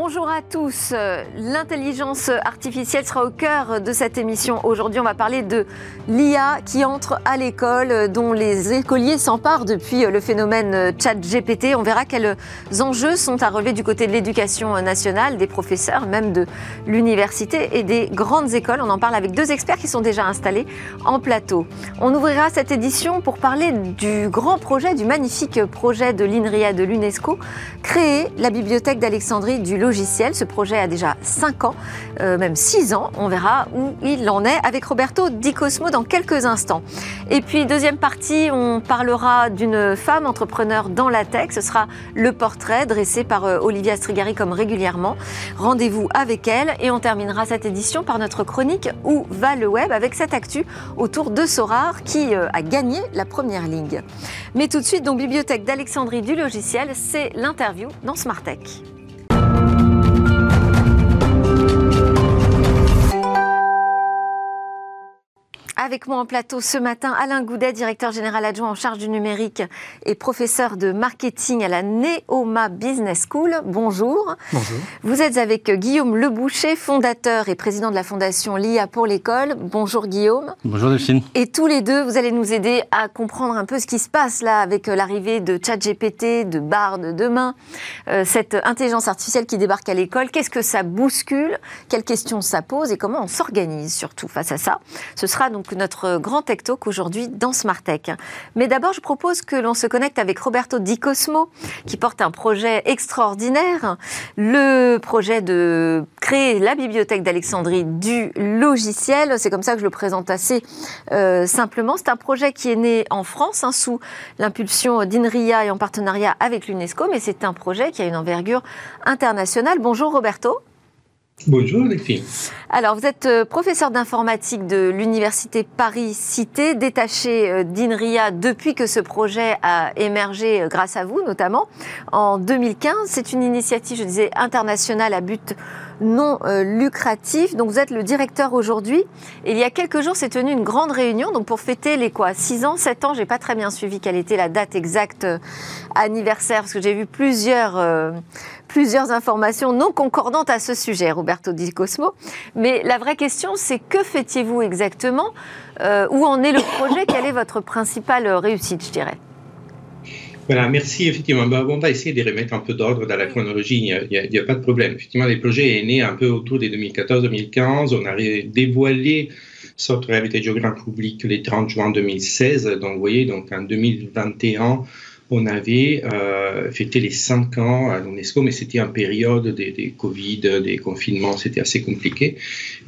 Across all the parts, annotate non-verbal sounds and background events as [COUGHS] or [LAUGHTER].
Bonjour à tous. L'intelligence artificielle sera au cœur de cette émission. Aujourd'hui, on va parler de l'IA qui entre à l'école, dont les écoliers s'emparent depuis le phénomène chat-GPT. On verra quels enjeux sont à relever du côté de l'éducation nationale, des professeurs, même de l'université et des grandes écoles. On en parle avec deux experts qui sont déjà installés en plateau. On ouvrira cette édition pour parler du grand projet, du magnifique projet de l'INRIA de l'UNESCO, créer la bibliothèque d'Alexandrie du logiciel. Ce projet a déjà 5 ans, euh, même 6 ans. On verra où il en est avec Roberto Di Cosmo dans quelques instants. Et puis, deuxième partie, on parlera d'une femme entrepreneur dans la tech. Ce sera le portrait dressé par euh, Olivia Strigari comme régulièrement. Rendez-vous avec elle et on terminera cette édition par notre chronique Où va le web avec cette actu autour de Sorar qui euh, a gagné la première ligne. Mais tout de suite, donc Bibliothèque d'Alexandrie du logiciel, c'est l'interview dans Smart Tech. Avec moi en plateau ce matin, Alain Goudet, directeur général adjoint en charge du numérique et professeur de marketing à la Neoma Business School. Bonjour. Bonjour. Vous êtes avec Guillaume Leboucher, fondateur et président de la fondation LIA pour l'école. Bonjour Guillaume. Bonjour Delphine. Et tous les deux, vous allez nous aider à comprendre un peu ce qui se passe là avec l'arrivée de ChatGPT, de Bard demain, euh, cette intelligence artificielle qui débarque à l'école. Qu'est-ce que ça bouscule? Quelles questions ça pose? Et comment on s'organise surtout face à ça? Ce sera donc notre grand Tech Talk aujourd'hui dans Smart Tech. Mais d'abord, je propose que l'on se connecte avec Roberto Di Cosmo, qui porte un projet extraordinaire, le projet de créer la bibliothèque d'Alexandrie du logiciel. C'est comme ça que je le présente assez euh, simplement. C'est un projet qui est né en France, hein, sous l'impulsion d'INRIA et en partenariat avec l'UNESCO, mais c'est un projet qui a une envergure internationale. Bonjour Roberto. Bonjour Alexis. Alors, vous êtes euh, professeur d'informatique de l'Université Paris-Cité, détaché euh, d'INRIA depuis que ce projet a émergé euh, grâce à vous, notamment en 2015. C'est une initiative, je disais, internationale à but non lucratif. Donc vous êtes le directeur aujourd'hui. Il y a quelques jours, s'est tenue une grande réunion donc pour fêter les quoi 6 ans, 7 ans, j'ai pas très bien suivi quelle était la date exacte anniversaire parce que j'ai vu plusieurs plusieurs informations non concordantes à ce sujet, Roberto Di Cosmo. Mais la vraie question, c'est que fêtiez-vous exactement euh, Où en est le projet? Quelle est votre principale réussite, je dirais? Voilà, merci. Effectivement, bah, on va essayer de remettre un peu d'ordre dans la chronologie. Il n'y a, pas de problème. Effectivement, le projet est né un peu autour des 2014-2015. On a dévoilé notre réalité géographique publique le 30 juin 2016. Donc, vous voyez, donc en 2021, on avait euh, fêté les 5 ans à l'UNESCO, mais c'était en période des, Covid, des confinements, c'était assez compliqué.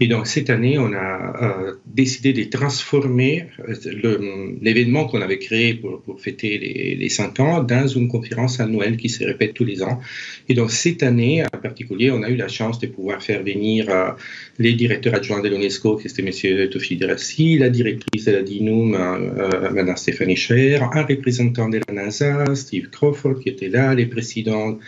Et donc cette année, on a euh, décidé de transformer euh, l'événement qu'on avait créé pour, fêter les, les, 5 ans dans une conférence annuelle qui se répète tous les ans. Et donc cette année en particulier, on a eu la chance de pouvoir faire venir les directeurs adjoints de l'UNESCO, qui était M. Tofi Derassi, la directrice de la DINUM, Mme Stéphanie Scher, un représentant de la NASA, Steve Crawford qui était là, les présidents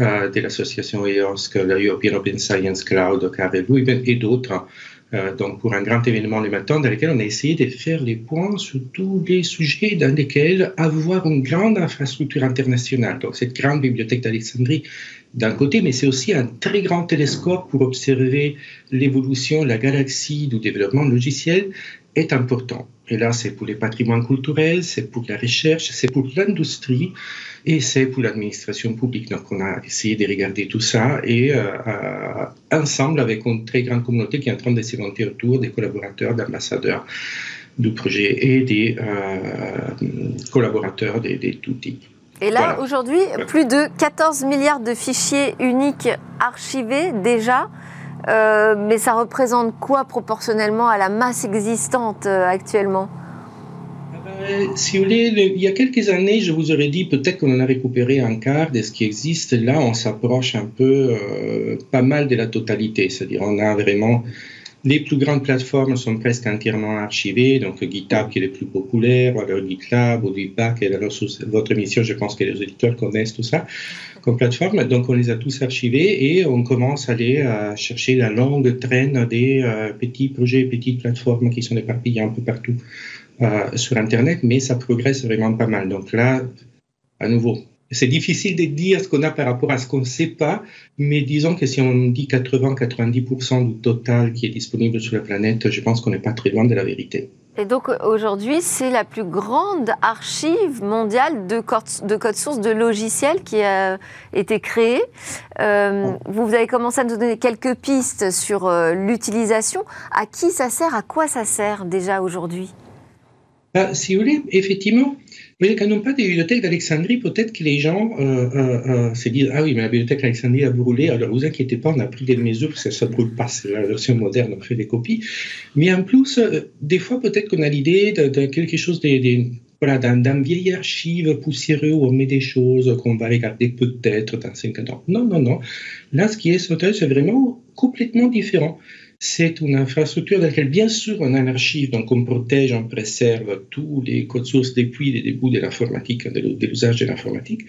euh, de l'association EOSC, la European Open Science Cloud, Karel et d'autres. Euh, donc pour un grand événement le matin dans lequel on a essayé de faire les points sur tous les sujets dans lesquels avoir une grande infrastructure internationale. Donc cette grande bibliothèque d'Alexandrie d'un côté, mais c'est aussi un très grand télescope pour observer l'évolution, la galaxie du développement logiciel est important. Et là, c'est pour les patrimoines culturels, c'est pour la recherche, c'est pour l'industrie et c'est pour l'administration publique. Donc, on a essayé de regarder tout ça et euh, euh, ensemble, avec une très grande communauté qui est en train de se monter autour des collaborateurs, d'ambassadeurs du projet et des euh, collaborateurs des, des outils. Et là, aujourd'hui, plus de 14 milliards de fichiers uniques archivés déjà. Euh, mais ça représente quoi proportionnellement à la masse existante euh, actuellement? Euh, si vous voulez, il y a quelques années, je vous aurais dit peut-être qu'on en a récupéré un quart de ce qui existe. Là, on s'approche un peu, pas mal de la totalité. C'est-à-dire, on a vraiment les plus grandes plateformes sont presque entièrement archivées, donc GitHub qui est le plus populaire, alors GitLab ou et alors sous votre émission, je pense que les auditeurs connaissent tout ça comme plateforme. Donc on les a tous archivés et on commence à aller à chercher la longue traîne des euh, petits projets, petites plateformes qui sont éparpillées un peu partout euh, sur Internet, mais ça progresse vraiment pas mal. Donc là, à nouveau, c'est difficile de dire ce qu'on a par rapport à ce qu'on ne sait pas, mais disons que si on dit 80-90% du total qui est disponible sur la planète, je pense qu'on n'est pas très loin de la vérité. Et donc aujourd'hui, c'est la plus grande archive mondiale de code, de code source de logiciels qui a été créée. Euh, vous avez commencé à nous donner quelques pistes sur euh, l'utilisation. À qui ça sert? À quoi ça sert déjà aujourd'hui? Bah, si vous voulez, effectivement, mais quand on parle des bibliothèques d'Alexandrie, peut-être que les gens euh, euh, euh, se disent Ah oui, mais la bibliothèque d'Alexandrie a brûlé, alors vous inquiétez pas, on a pris des mesures parce que ça ne brûle pas, c'est la version moderne, on fait des copies. Mais en plus, des fois, peut-être qu'on a l'idée de, quelque chose des, voilà, d'un vieil archive poussiéreux où on met des choses qu'on va regarder peut-être dans 50 ans. Non, non, non. Là, ce qui est sauteur, c'est vraiment complètement différent c'est une infrastructure dans laquelle, bien sûr, on a un archive, donc on protège, on préserve tous les codes sources depuis les débuts de l'informatique, de l'usage de l'informatique.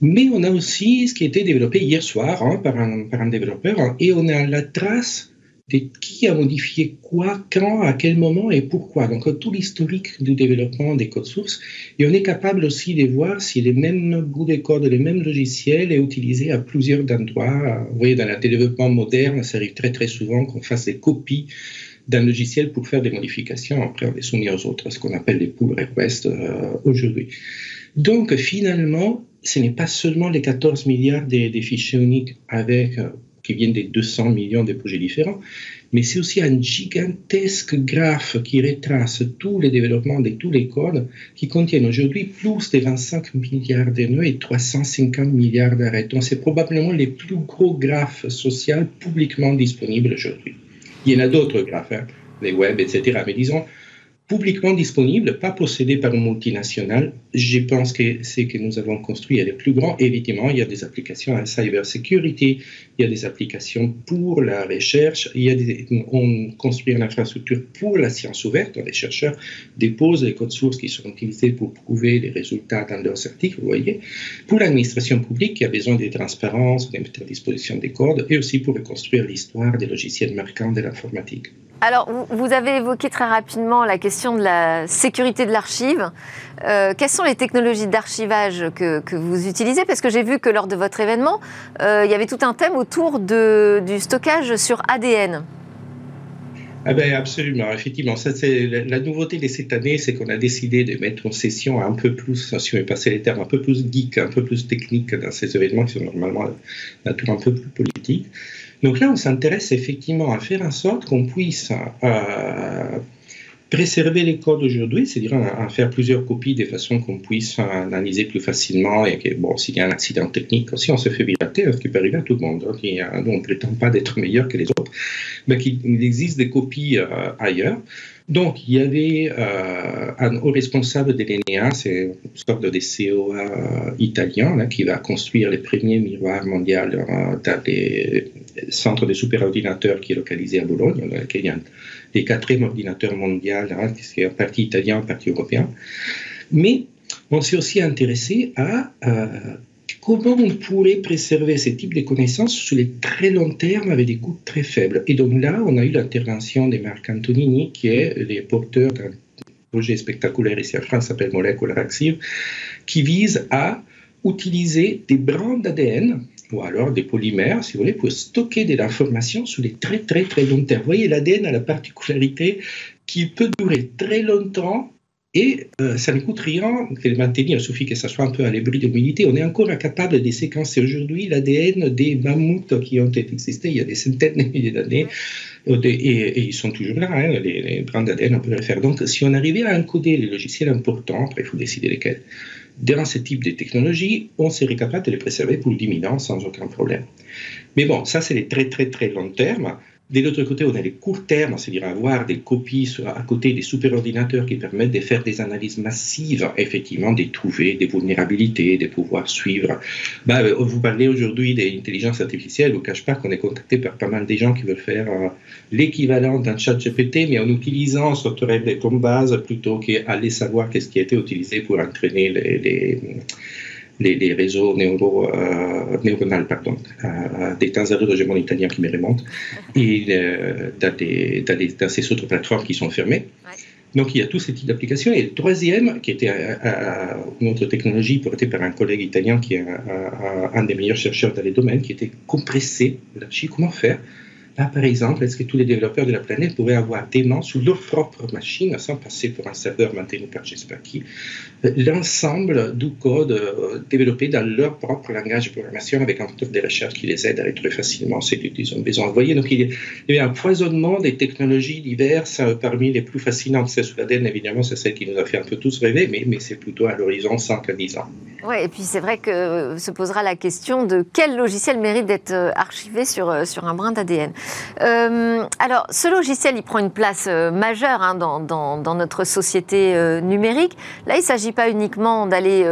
Mais on a aussi ce qui a été développé hier soir hein, par, un, par un développeur, hein, et on a la trace qui a modifié quoi, quand, à quel moment et pourquoi? Donc tout l'historique du développement des codes sources. Et on est capable aussi de voir si les mêmes bouts de code, les mêmes logiciels est utilisé à plusieurs endroits. Vous voyez, dans le développement moderne, ça arrive très très souvent qu'on fasse des copies d'un logiciel pour faire des modifications. Après, on les soumet aux autres, ce qu'on appelle les pull requests euh, aujourd'hui. Donc finalement, ce n'est pas seulement les 14 milliards des, des fichiers uniques avec euh, qui viennent des 200 millions de projets différents, mais c'est aussi un gigantesque graphe qui retrace tous les développements de tous les codes qui contiennent aujourd'hui plus de 25 milliards de nœuds et 350 milliards d'arrêts. Donc c'est probablement les plus gros graphes sociaux publiquement disponibles aujourd'hui. Il y en a d'autres graphes, hein, les web, etc. Mais disons, publiquement disponible, pas possédé par une multinationale. Je pense que ce que nous avons construit est le plus grand. Évidemment, il y a des applications en cybersecurity, il y a des applications pour la recherche, on construit une infrastructure pour la science ouverte. Les chercheurs déposent les codes sources qui sont utilisés pour prouver les résultats dans leurs articles, vous voyez. Pour l'administration publique qui a besoin de transparence, de mettre à disposition des codes, et aussi pour reconstruire l'histoire des logiciels marquants de l'informatique. Alors, vous avez évoqué très rapidement la question de la sécurité de l'archive. Euh, quelles sont les technologies d'archivage que, vous utilisez? Parce que j'ai vu que lors de votre événement, euh, il y avait tout un thème autour du stockage sur ADN. Ah ben absolument, effectivement. La, nouveauté de cette année, c'est qu'on a décidé de mettre une session un peu plus, si on veut passer les termes, un peu plus geek, un peu plus technique dans ces événements qui sont normalement nature un peu plus politique. Donc là, on s'intéresse effectivement à faire en sorte qu'on puisse euh, préserver les codes aujourd'hui, c'est-à-dire à, faire plusieurs copies de façon qu'on puisse analyser plus facilement et que, bon, s'il y a un accident technique aussi, on se fait pirater, ce qui peut arriver à tout le monde. Donc, nous, on ne prétend pas d'être meilleur que les autres, mais qu'il existe des copies euh, ailleurs. Donc, il y avait euh, un haut responsable de l'ENEA, c'est une sorte de COA euh, italien, qui va construire les premiers miroirs mondiaux euh, dans les centres de superordinateurs qui est localisé à Bologne, dans lequel il y a quatrième ordinateurs mondiaux, hein, qui est en partie italien, en partie européen. Mais on s'est aussi intéressé à comment on pourrait préserver ce type de connaissances sur les très long terme avec des coûts très faibles. Et donc là, on a eu l'intervention de Marc Antonini, qui est le porteur d'un projet spectaculaire ici en France, s'appelle Molecular Active, qui vise à utiliser des brins d'ADN ou alors des polymères, si vous voulez, pour stocker de l'information sur les très très très long terme. Vous voyez, l'ADN a la particularité qu'il peut durer très longtemps et euh, ça ne coûte rien de le maintenir, il suffit que ça soit un peu à l'abri d'humidité. On est encore incapable de séquencer aujourd'hui l'ADN des mammouths qui ont existé il y a des centaines de milliers d'années. Et, ils sont toujours là, hein, les, les brins d'ADN, on peut le faire. Donc, si on arrivait à encoder les logiciels importants, après il faut décider lesquels, dans ce type de technologie, on serait capable de les préserver pour 10 000 ans sans aucun problème. Mais bon, ça, c'est les très, très, très long terme. De l'autre côté, on a les courts termes, c'est-à-dire avoir des copies à côté des superordinateurs qui permettent de faire des analyses massives, effectivement, de trouver des vulnérabilités, de pouvoir suivre. Bah, euh, vous parlez aujourd'hui d'intelligence artificielle, je ne cache pas qu'on est contacté par pas mal de gens qui veulent faire euh, l'équivalent d'un chat GPT, mais en utilisant de comme base plutôt qu'aller savoir qu'est-ce qui a été utilisé pour entraîner les, réseaux neuro, euh, neuronaux pardon, euh, des temps de mon italien qui me remontent, et euh, dans, dans, ces autres plateformes qui sont fermées. Donc il y a tous ces types d'applications. Et le troisième, qui était une autre technologie portée par un collègue italien qui est un, des meilleurs chercheurs dans les domaines, qui était compresser l'archive. Comment faire? Là, par exemple, est-ce que tous les développeurs de la planète pourraient avoir des mains sous leur propre machine, sans passer pour un serveur maintenu par je ne sais pas qui, l'ensemble du code euh, développé dans leur propre langage de programmation avec un moteur de recherche qui les aide à aller très facilement c'est qu'ils ont besoin. Vous voyez, donc il y a un foisonnement des technologies diverses euh, parmi les plus fascinantes. C'est sous l'ADN, évidemment, c'est celle qui nous a fait un peu tous rêver, mais, c'est plutôt à l'horizon 5 à 10 ans. Oui, et puis c'est vrai que se posera la question de quel logiciel mérite d'être euh, archivé sur, sur un brin d'ADN. Euh, alors, ce logiciel, il prend une place euh, majeure hein, dans, notre société euh, numérique. Là, il ne s'agit pas uniquement d'aller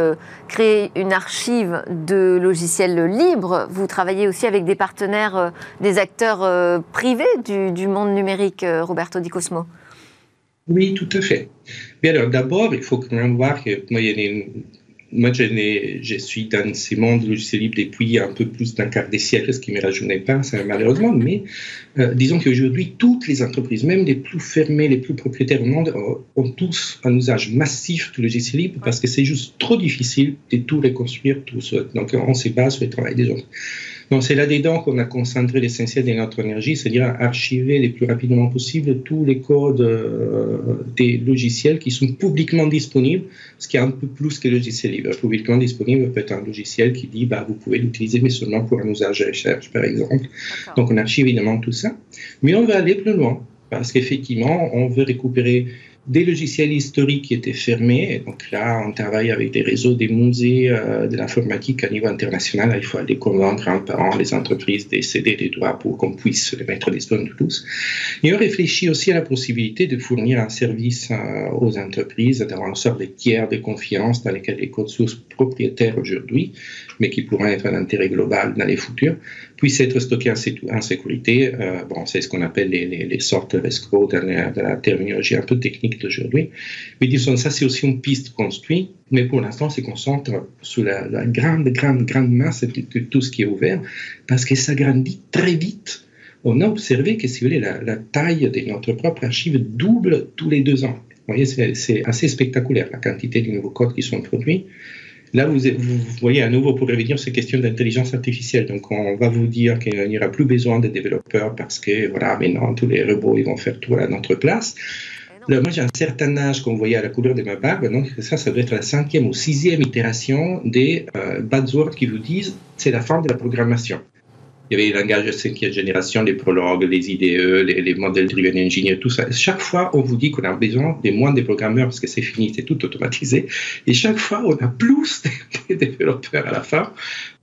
créer une archive de logiciels libres. Vous travaillez aussi avec des partenaires, des acteurs privés du, monde numérique, Roberto Di Cosmo. Oui, tout à fait. Mais alors, d'abord, il faut quand même voir que moi, il y a une moi, je, suis dans ces mondes logiciels libres depuis un peu plus d'un quart de siècle, ce qui ne me rajeunit pas, malheureusement, mais euh, disons qu'aujourd'hui, toutes les entreprises, même les plus fermées, les plus propriétaires au monde, euh, ont tous un usage massif du logiciel libre parce que c'est juste trop difficile de tout reconstruire tout seul. Donc, on se base sur le travail des autres. Donc c'est là-dedans qu'on a concentré l'essentiel de notre énergie, c'est-à-dire archiver le plus rapidement possible tous les codes euh, des logiciels qui sont publiquement disponibles, ce qui est un peu plus que le logiciel libre. Publiquement disponible peut être un logiciel qui dit bah, vous pouvez l'utiliser, mais seulement pour un usage de recherche, par exemple. Donc on archive évidemment tout ça. Mais on va aller plus loin, parce qu'effectivement, on veut récupérer des logiciels historiques qui étaient fermés. donc là, on travaille avec des réseaux, des musées euh, de l'informatique à niveau international. il faut aller convaincre un par an les entreprises de céder des droits pour qu'on puisse les mettre disponibles de tous. Et on réfléchit aussi à la possibilité de fournir un service euh, aux entreprises, d'avoir une sorte de tiers de confiance dans lesquels les codes sources propriétaires aujourd'hui, mais qui pourraient être d'intérêt global dans les futurs, puissent être stockés en, sécurité. Euh, bon, c'est ce qu'on appelle les, les, les sortes escrocs dans la terminologie un peu technique d'aujourd'hui. Mais disons, ça, c'est aussi une piste construite, mais pour l'instant, se concentre sur la, grande, grande, grande masse de, tout ce qui est ouvert, parce que ça grandit très vite. On a observé que, si vous voulez, la, taille de notre propre archive double tous les deux ans. Voyez, c'est assez spectaculaire, la quantité de nouveaux codes qui sont produits. Là, vous, vous, voyez à nouveau pour revenir ces questions d'intelligence artificielle. Donc, on va vous dire qu'il n'y aura plus besoin de développeurs parce que, voilà, maintenant, tous les robots, ils vont faire tout à notre place moi, j'ai un certain âge qu'on voyait à la couleur de ma barbe, donc ça, ça doit être la cinquième ou sixième itération des euh, buzzwords qui vous disent c'est la fin de la programmation. Il y avait les langages de cinquième génération, les prologues, les IDE, les, modèles driven engineer, tout ça. Chaque fois, on vous dit qu'on a besoin de moins de programmeurs parce que c'est fini, c'est tout automatisé. Et chaque fois, on a plus [LAUGHS] de développeurs à la fin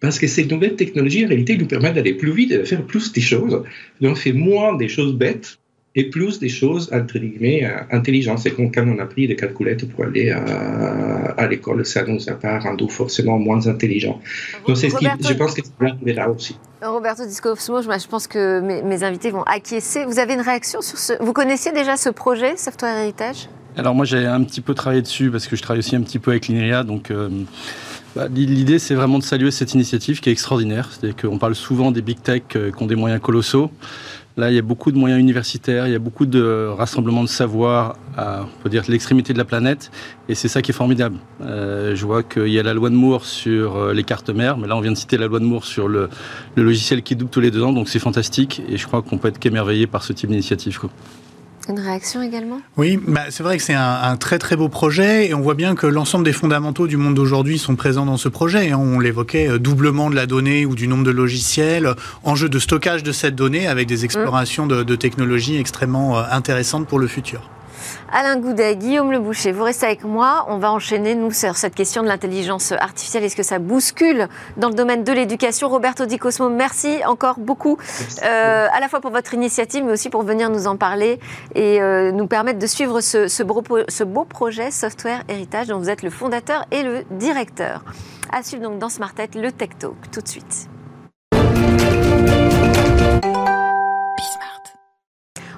parce que ces nouvelles technologies, en réalité, nous permettent d'aller plus vite et de faire plus des choses. Donc, on fait moins des choses bêtes et plus des choses, entre guillemets, euh, intelligentes. C'est comme quand on a pris des calculettes pour aller à, à l'école, ça nous a pas rendu forcément moins intelligents. Donc, c'est ce qui, je pense que c'est là aussi. Roberto Discosmo, je pense que mes, mes, invités vont acquiescer. Vous avez une réaction sur ce Vous connaissiez déjà ce projet, Software Heritage? Alors moi, j'ai un petit peu travaillé dessus parce que je travaille aussi un petit peu avec l'INRIA, donc... Euh, bah, l'idée, c'est vraiment de saluer cette initiative qui est extraordinaire. C'est-à-dire qu'on parle souvent des big tech euh, qui ont des moyens colossaux. Là, il y a beaucoup de moyens universitaires, il y a beaucoup de rassemblements de savoir à on peut dire, l'extrémité de la planète, et c'est ça qui est formidable. Euh, je vois qu'il y a la loi de Moore sur euh, les cartes mères, mais là, on vient de citer la loi de Moore sur le, logiciel qui double tous les deux ans, donc c'est fantastique, et je crois qu'on peut être qu'émerveillé par ce type d'initiative. Une réaction également? Oui, bah c'est vrai que c'est un, très très beau projet et on voit bien que l'ensemble des fondamentaux du monde d'aujourd'hui sont présents dans ce projet. Hein. On l'évoquait, euh, doublement de la donnée ou du nombre de logiciels, enjeu de stockage de cette donnée avec des explorations de, de technologies extrêmement euh, intéressantes pour le futur. Alain Goudet, Guillaume Le Boucher, vous restez avec moi. On va enchaîner, nous, sur cette question de l'intelligence artificielle. Est-ce que ça bouscule dans le domaine de l'éducation? Roberto Di Cosmo, merci encore beaucoup, euh, à la fois pour votre initiative, mais aussi pour venir nous en parler et euh, nous permettre de suivre ce, ce, beau, ce beau projet Software Héritage dont vous êtes le fondateur et le directeur. À suivre donc dans Smart Tech, le Tech Talk, tout de suite.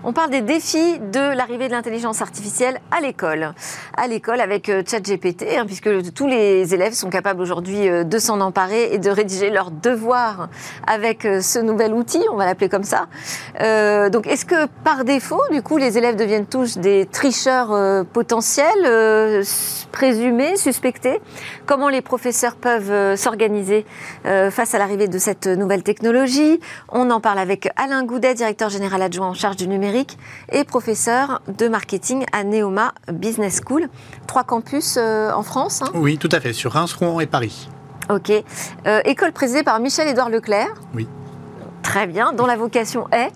On parle des défis de l'arrivée de l'intelligence artificielle à l'école. À l'école avec ChatGPT, hein, puisque tous les élèves sont capables aujourd'hui de s'en emparer et de rédiger leurs devoirs avec ce nouvel outil, on va l'appeler comme ça. donc, est-ce que par défaut, du coup, les élèves deviennent tous des tricheurs potentiels, présumés, suspectés? Comment les professeurs peuvent s'organiser face à l'arrivée de cette nouvelle technologie? On en parle avec Alain Goudet, directeur général adjoint en charge du numérique et professeur de marketing à Neoma Business School. Trois campus euh, en France. Hein oui, tout à fait, sur Reims, Rouen et Paris. Ok. Euh, école présidée par Michel-Édouard Leclerc. Oui. Très bien, dont la vocation est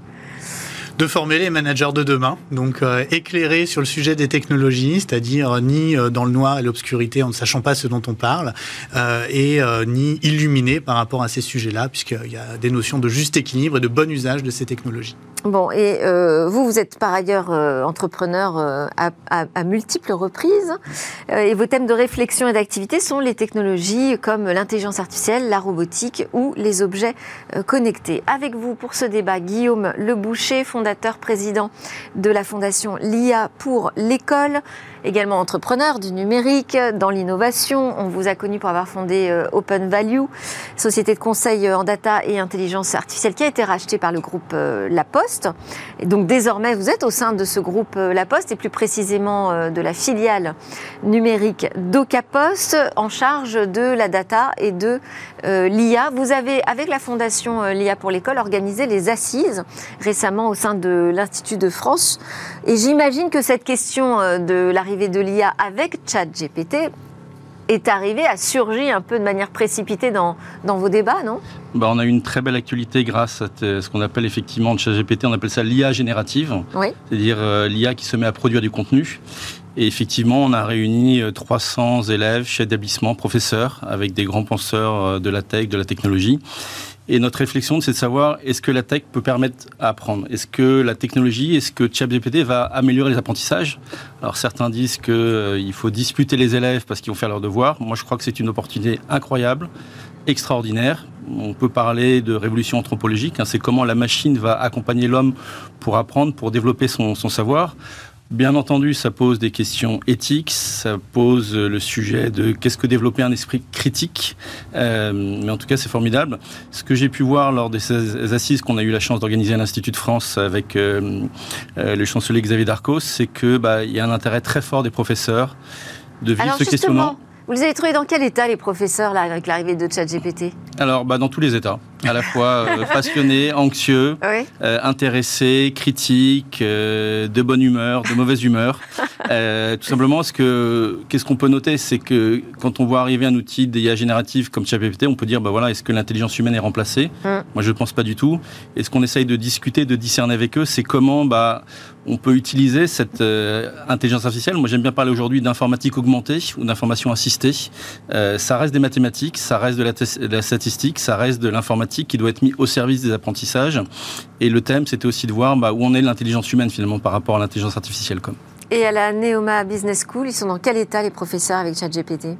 de former les managers de demain, donc euh, éclairer sur le sujet des technologies, c'est-à-dire ni dans le noir et l'obscurité en ne sachant pas ce dont on parle, et ni illuminer par rapport à ces sujets-là, puisqu'il y a des notions de juste équilibre et de bon usage de ces technologies. Bon, et euh, vous, vous êtes par ailleurs euh, entrepreneur euh, à, multiples reprises, et vos thèmes de réflexion et d'activité sont les technologies comme l'intelligence artificielle, la robotique ou les objets connectés. Avec vous pour ce débat, Guillaume Leboucher, fondateur, président de la fondation LIA pour l'école également entrepreneur du numérique, dans l'innovation. On vous a connu pour avoir fondé euh, Open Value, société de conseil euh, en data et intelligence artificielle qui a été rachetée par le groupe euh, La Poste. Et donc désormais, vous êtes au sein de ce groupe La Poste et plus précisément de la filiale numérique d'Ocapost en charge de la data et de l'IA. Vous avez, avec la fondation l'IA pour l'école, organisé les assises récemment au sein de l'Institut de France. Et j'imagine que cette question de l'arrivée de l'IA avec ChatGPT est arrivé à surgir un peu de manière précipitée dans, dans vos débats, non? Bah, On a eu une très belle actualité grâce à ce qu'on appelle effectivement ChatGPT, on appelle ça l'IA générative, c'est-à-dire euh, l'IA qui se met à produire du contenu. Et effectivement, on a réuni 300 euh, élèves, chefs d'établissement, professeurs, avec des grands penseurs euh, de la tech, de la technologie. Et notre réflexion, c'est de savoir est-ce que la tech peut permettre à apprendre? Est-ce que la technologie, est-ce que ChatGPT va améliorer les apprentissages? Alors certains disent qu'il euh, faut disputer les élèves parce qu'ils vont faire leurs devoirs. Moi, je crois que c'est une opportunité incroyable, extraordinaire. On peut parler de révolution anthropologique. Hein. c'est comment la machine va accompagner l'homme pour apprendre, pour développer son, son savoir. Bien entendu, ça pose des questions éthiques, ça pose le sujet de qu'est-ce que développer un esprit critique, euh, mais en tout cas c'est formidable. Ce que j'ai pu voir lors des assises qu'on a eu la chance d'organiser à l'Institut de France avec euh, euh, le chancelier Xavier Darcos, c'est que bah, il y a un intérêt très fort des professeurs de vivre ce questionnement. Vous les avez trouvés dans quel état les professeurs là, avec l'arrivée de ChatGPT? Alors bah, dans tous les états à la fois euh, passionné, anxieux, euh, intéressé, critique, euh, de bonne humeur, de mauvaise humeur. tout simplement parce que qu'est-ce qu'on peut noter, c'est que quand on voit arriver un outil d'IA générative comme ChatGPT, on peut dire bah voilà, est-ce que l'intelligence humaine est remplacée? Hum. Moi, je ne pense pas du tout. Et ce qu'on essaye de discuter, de discerner avec eux, c'est comment bah on peut utiliser cette intelligence artificielle. Moi, j'aime bien parler aujourd'hui d'informatique augmentée ou d'information assistée. ça reste des mathématiques, ça reste de la, de la statistique, ça reste de l'informatique qui doit être mis au service des apprentissages. Et le thème, c'était aussi de voir bah, où on est l'intelligence humaine finalement par rapport à l'intelligence artificielle. Et à la Neoma Business School, ils sont dans quel état les professeurs avec ChatGPT?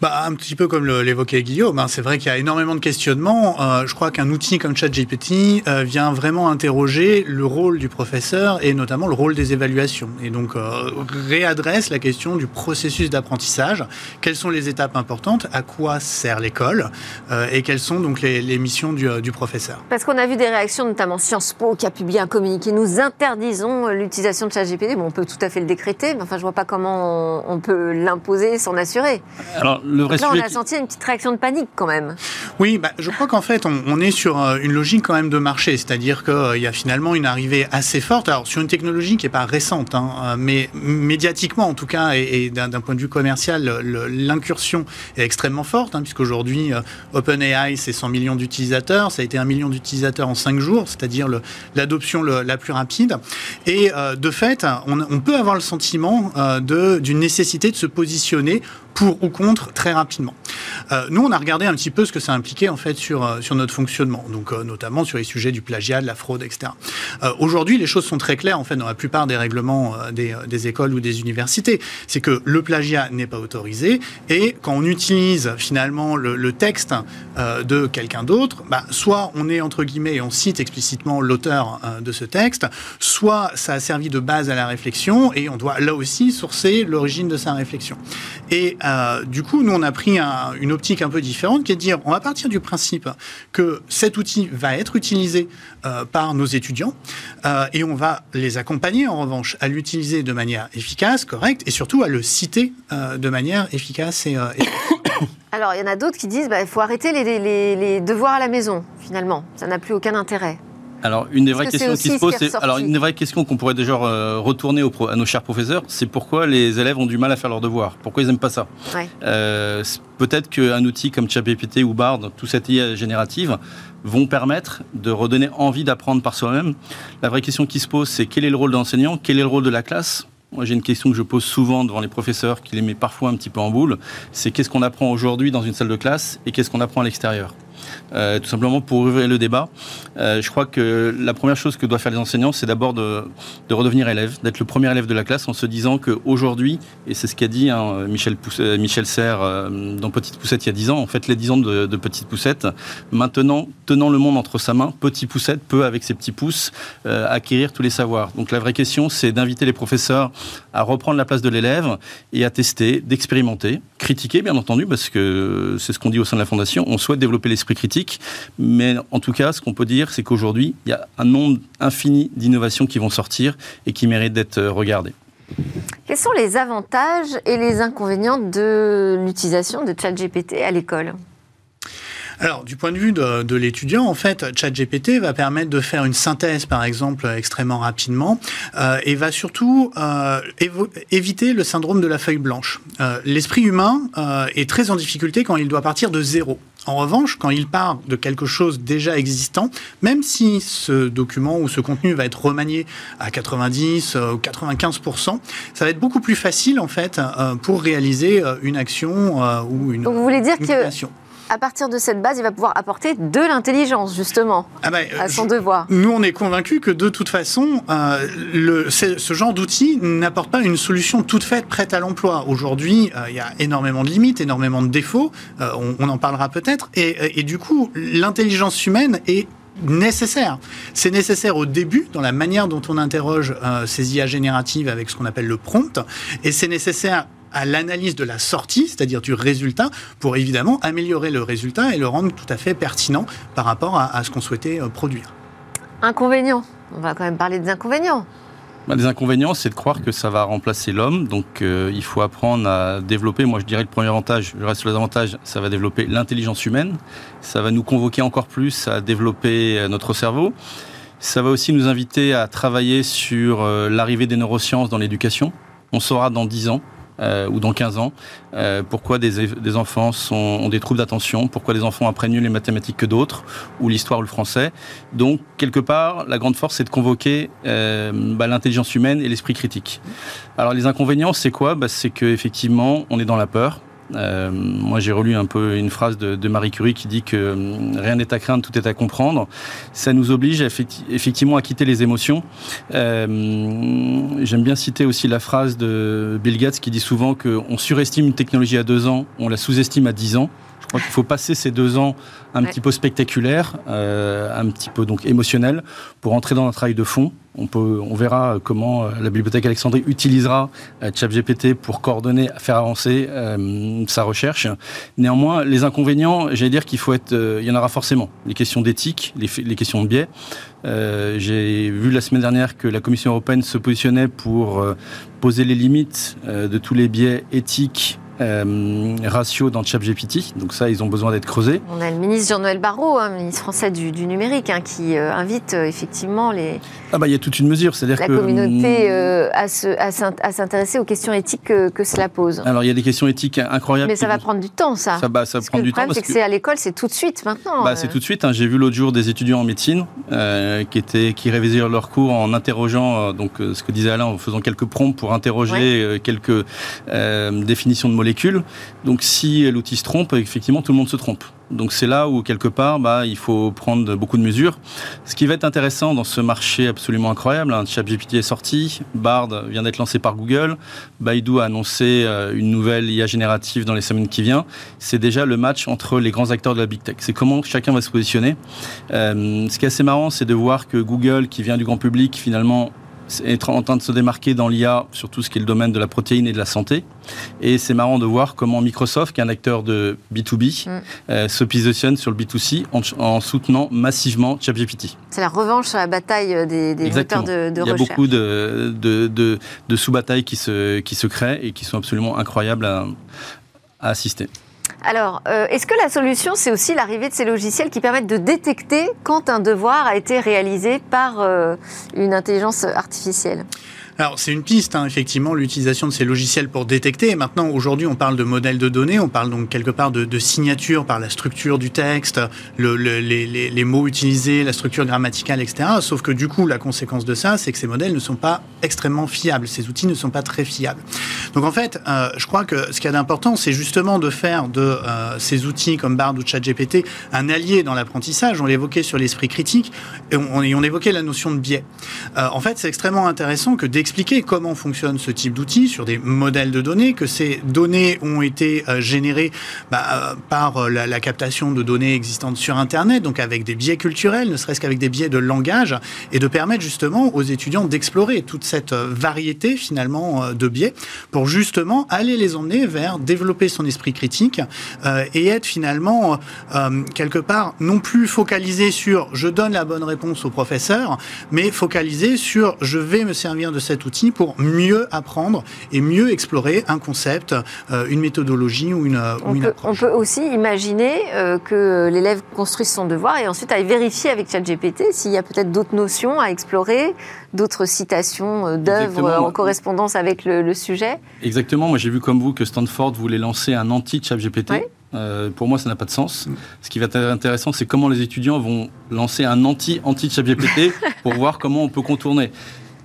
Bah, un petit peu comme l'évoquait Guillaume, hein, c'est vrai qu'il y a énormément de questionnements. Euh, je crois qu'un outil comme ChatGPT euh, vient vraiment interroger le rôle du professeur et notamment le rôle des évaluations. Et donc euh, réadresse la question du processus d'apprentissage. Quelles sont les étapes importantes? À quoi sert l'école? Et quelles sont donc les, missions du, du, professeur? Parce qu'on a vu des réactions, notamment Sciences Po qui a publié un communiqué. Nous interdisons l'utilisation de ChatGPT. Bon, on peut tout à fait le décréter, mais enfin, je vois pas comment on, on peut l'imposer, s'en assurer. Alors, le vrai Là, on a senti une petite réaction de panique quand même. Oui, bah, je crois qu'en fait, on, est sur euh, une logique quand même de marché, c'est-à-dire qu'il euh, y a finalement une arrivée assez forte, alors sur une technologie qui n'est pas récente, hein, euh, mais médiatiquement en tout cas, et, d'un point de vue commercial, l'incursion est extrêmement forte, hein, puisqu'aujourd'hui, OpenAI, c'est 100 millions d'utilisateurs, ça a été un million d'utilisateurs en 5 jours, c'est-à-dire l'adoption la plus rapide. Et de fait, on, on, peut avoir le sentiment d'une nécessité de se positionner pour ou contre très rapidement. nous, on a regardé un petit peu ce que ça impliquait en fait sur, sur notre fonctionnement, donc notamment sur les sujets du plagiat, de la fraude, etc. Aujourd'hui, les choses sont très claires en fait dans la plupart des règlements des, des écoles ou des universités. C'est que le plagiat n'est pas autorisé et quand on utilise finalement le, le texte de quelqu'un d'autre, bah, soit on est entre guillemets et on cite explicitement l'auteur de ce texte, soit ça a servi de base à la réflexion et on doit là aussi sourcer l'origine de sa réflexion. Et euh, du coup, nous, on a pris une optique un peu différente qui est de dire, on va partir du principe que cet outil va être utilisé euh, par nos étudiants euh, et on va les accompagner en revanche à l'utiliser de manière efficace, correcte et surtout à le citer de manière efficace et, [COUGHS] Alors, il y en a d'autres qui disent bah, faut arrêter les, devoirs à la maison, finalement. Ça n'a plus aucun intérêt. Alors, une des vraies questions qui se pose, c'est alors une des vraies questions qu'on pourrait déjà euh, retourner à nos chers professeurs, c'est pourquoi les élèves ont du mal à faire leurs devoirs, pourquoi ils n'aiment pas ça? Euh, peut-être qu'un outil comme ChatGPT ou Bard, tout cette IA générative, vont permettre de redonner envie d'apprendre par soi-même. La vraie question qui se pose, c'est quel est le rôle de l'enseignant, quel est le rôle de la classe? Moi, j'ai une question que je pose souvent devant les professeurs, qui les met parfois un petit peu en boule. C'est qu'est-ce qu'on apprend aujourd'hui dans une salle de classe et qu'est-ce qu'on apprend à l'extérieur? Euh, tout simplement pour ouvrir le débat. Euh, je crois que la première chose que doivent faire les enseignants, c'est d'abord de, de, redevenir élève, d'être le premier élève de la classe en se disant qu'aujourd'hui, et c'est ce qu'a dit hein, Michel, euh, Michel Serres dans Petite Poussette il y a 10 ans, en fait les 10 ans de, Petite Poussette, maintenant, tenant le monde entre sa main, Petit Poussette peut, avec ses petits pouces, acquérir tous les savoirs. Donc la vraie question, c'est d'inviter les professeurs à reprendre la place de l'élève et à tester, d'expérimenter, critiquer bien entendu, parce que c'est ce qu'on dit au sein de la Fondation, on souhaite développer l'esprit critique, mais en tout cas, ce qu'on peut dire, c'est qu'aujourd'hui, il y a un nombre infini d'innovations qui vont sortir et qui méritent d'être euh, regardées. Quels sont les avantages et les inconvénients de l'utilisation de ChatGPT à l'école? Alors, du point de vue de, l'étudiant, en fait, ChatGPT va permettre de faire une synthèse, par exemple, extrêmement rapidement, euh, et va surtout euh, éviter le syndrome de la feuille blanche. Euh, l'esprit humain est très en difficulté quand il doit partir de zéro. En revanche, quand il part de quelque chose déjà existant, même si ce document ou ce contenu va être remanié à 90 ou 95% ça va être beaucoup plus facile en fait pour réaliser une action ou une. Donc vous voulez dire que à partir de cette base, il va pouvoir apporter de l'intelligence, justement, ah bah, à son devoir. Nous, on est convaincus que de toute façon, euh, le, ce genre d'outil n'apporte pas une solution toute faite, prête à l'emploi. Aujourd'hui, euh, il y a énormément de limites, énormément de défauts, euh, on, en parlera peut-être, et, et du coup, l'intelligence humaine est nécessaire. C'est nécessaire au début, dans la manière dont on interroge ces IA génératives avec ce qu'on appelle le prompt, et c'est nécessaire à l'analyse de la sortie, c'est-à-dire du résultat, pour évidemment améliorer le résultat et le rendre tout à fait pertinent par rapport à, ce qu'on souhaitait euh, produire. Inconvénients. On va quand même parler des inconvénients. Bah, les inconvénients, c'est de croire que ça va remplacer l'homme. Donc, euh, il faut apprendre à développer. Moi, je dirais le premier avantage, je reste sur les avantages, ça va développer l'intelligence humaine. Ça va nous convoquer encore plus à développer euh, notre cerveau. Ça va aussi nous inviter à travailler sur l'arrivée des neurosciences dans l'éducation. On saura dans 10 ans euh, ou dans 15 ans, euh, pourquoi des, des enfants ont des troubles d'attention, pourquoi des enfants apprennent mieux les mathématiques que d'autres, ou l'histoire ou le français. Donc, quelque part, la grande force, c'est de convoquer euh, bah, l'intelligence humaine et l'esprit critique. Alors, les inconvénients, c'est quoi? Bah, C'est qu'effectivement, on est dans la peur. Euh, moi, j'ai relu un peu une phrase de, Marie Curie qui dit que euh, rien n'est à craindre, tout est à comprendre. Ça nous oblige effectivement à quitter les émotions. Euh, j'aime bien citer aussi la phrase de Bill Gates qui dit souvent qu'on surestime une technologie à deux ans, on la sous-estime à dix ans. Je crois qu'il faut passer ces deux ans un petit peu spectaculaires, un petit peu donc émotionnels, pour entrer dans un travail de fond on, peut, on verra comment euh, la bibliothèque Alexandrie utilisera euh, ChatGPT pour coordonner, faire avancer euh, sa recherche. Néanmoins, les inconvénients, j'allais dire qu'il faut être, il y en aura forcément. Les questions d'éthique, les, les, questions de biais. J'ai vu la semaine dernière que la Commission européenne se positionnait pour poser les limites de tous les biais éthiques euh, ratio dans ChatGPT. Donc ça, ils ont besoin d'être creusés. On a le ministre Jean-Noël Barrot, hein, ministre français du, numérique, hein, qui euh, invite euh, effectivement les... Ah bah il y a toute une mesure, c'est-à-dire que... La communauté hum, à, s'intéresser aux questions éthiques que, cela pose. Alors il y a des questions éthiques incroyables. Mais ça va prendre du temps, ça. Ça, bah, ça prend du le problème, temps. c'est que, c'est à l'école, c'est tout de suite maintenant. Bah, c'est tout de suite. Hein. J'ai vu l'autre jour des étudiants en médecine qui, étaient, qui révisaient leur cours en interrogeant, donc ce que disait Alain, en faisant quelques prompts pour interroger quelques définitions de molécules Donc si l'outil se trompe, effectivement, tout le monde se trompe. Donc c'est là où quelque part, bah, il faut prendre beaucoup de mesures. Ce qui va être intéressant dans ce marché absolument incroyable, hein, ChatGPT est sorti, Bard vient d'être lancé par Google, Baidu a annoncé euh, une nouvelle IA générative dans les semaines qui viennent. C'est déjà le match entre les grands acteurs de la big tech. C'est comment chacun va se positionner. Euh, ce qui est assez marrant, c'est de voir que Google, qui vient du grand public, finalement est en train de se démarquer dans l'IA sur tout ce qui est le domaine de la protéine et de la santé. Et c'est marrant de voir comment Microsoft, qui est un acteur de B2B, mm. euh, se positionne sur le B2C en, soutenant massivement ChatGPT. C'est la revanche sur la bataille des, des moteurs de, de, recherche. Il y a beaucoup de, de, de sous-batailles qui se, qui se créent et qui sont absolument incroyables à, à assister. Alors, euh, est-ce que la solution, c'est aussi l'arrivée de ces logiciels qui permettent de détecter quand un devoir a été réalisé par euh, une intelligence artificielle? Alors c'est une piste, hein, effectivement, l'utilisation de ces logiciels pour détecter. Et maintenant, aujourd'hui, on parle de modèles de données, on parle donc quelque part de, de signature par la structure du texte, le, les, mots utilisés, la structure grammaticale, etc. Sauf que du coup, la conséquence de ça, c'est que ces modèles ne sont pas extrêmement fiables, ces outils ne sont pas très fiables. Donc en fait, euh, je crois que ce qu'il y a d'important, c'est justement de faire de euh, ces outils comme Bard ou ChatGPT un allié dans l'apprentissage. On l'évoquait sur l'esprit critique et on, on, évoquait la notion de biais. Euh, en fait, c'est extrêmement intéressant que dès expliquer comment fonctionne ce type d'outil sur des modèles de données, que ces données ont été euh, générées bah, euh, par euh, la, captation de données existantes sur Internet, donc avec des biais culturels, ne serait-ce qu'avec des biais de langage, et de permettre justement aux étudiants d'explorer toute cette variété finalement de biais pour justement aller les emmener vers développer son esprit critique et être finalement quelque part non plus focalisé sur je donne la bonne réponse au professeur, mais focalisé sur je vais me servir de cette outil pour mieux apprendre et mieux explorer un concept, euh, une méthodologie ou une, on peut, approche. On peut aussi imaginer euh, que l'élève construise son devoir et ensuite aille vérifier avec ChatGPT s'il y a peut-être d'autres notions à explorer, d'autres citations euh, d'œuvres en correspondance avec le, sujet. Exactement. Moi, j'ai vu comme vous que Stanford voulait lancer un anti-ChatGPT. pour moi, ça n'a pas de sens. Mm. Ce qui va être intéressant, c'est comment les étudiants vont lancer un anti-anti-ChatGPT [LAUGHS] pour voir comment on peut contourner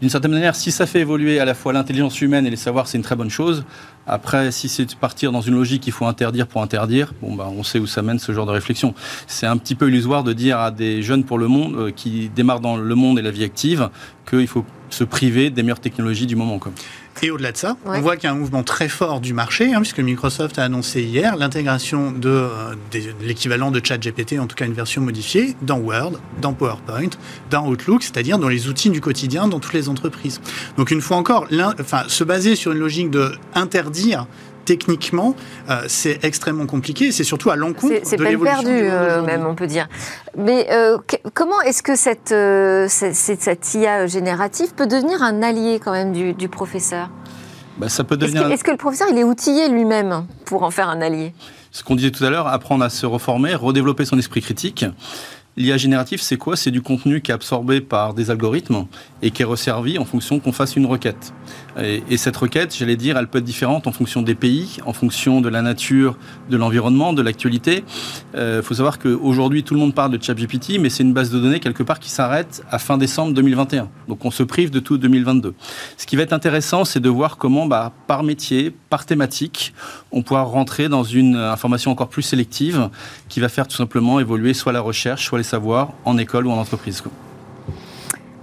d'une certaine manière, si ça fait évoluer à la fois l'intelligence humaine et les savoirs, c'est une très bonne chose. Après, si c'est de partir dans une logique qu'il faut interdire pour interdire, bon, bah, on sait où ça mène ce genre de réflexion. C'est un petit peu illusoire de dire à des jeunes pour le monde, euh, qui démarrent dans le monde et la vie active, qu'il faut se priver des meilleures technologies du moment. Quoi. Et au-delà de ça, on voit qu'il y a un mouvement très fort du marché, hein, puisque Microsoft a annoncé hier l'intégration de, euh, l'équivalent de ChatGPT, en tout cas une version modifiée, dans Word, dans PowerPoint, dans Outlook, c'est-à-dire dans les outils du quotidien dans toutes les entreprises. Donc une fois encore, enfin, se baser sur une logique de interdire techniquement, euh, c'est extrêmement compliqué. C'est surtout à l'encontre de l'évolution perdu, euh, même, on peut dire. Mais euh, comment est-ce que cette, cette, IA générative peut devenir un allié quand même du, professeur? Bah, ça peut devenir... Est-ce que, le professeur il est outillé lui-même pour en faire un allié? Ce qu'on disait tout à l'heure, apprendre à se reformer, redévelopper son esprit critique. L'IA générative, c'est quoi? C'est du contenu qui est absorbé par des algorithmes et qui est resservi en fonction qu'on fasse une requête. Et, cette requête, j'allais dire, elle peut être différente en fonction des pays, en fonction de la nature, de l'environnement, de l'actualité. Il euh, faut savoir qu'aujourd'hui, tout le monde parle de ChatGPT, mais c'est une base de données quelque part qui s'arrête à fin décembre 2021. Donc on se prive de tout 2022. Ce qui va être intéressant, c'est de voir comment, bah, par métier, par thématique, on pourra rentrer dans une information encore plus sélective qui va faire tout simplement évoluer soit la recherche, soit les savoirs en école ou en entreprise.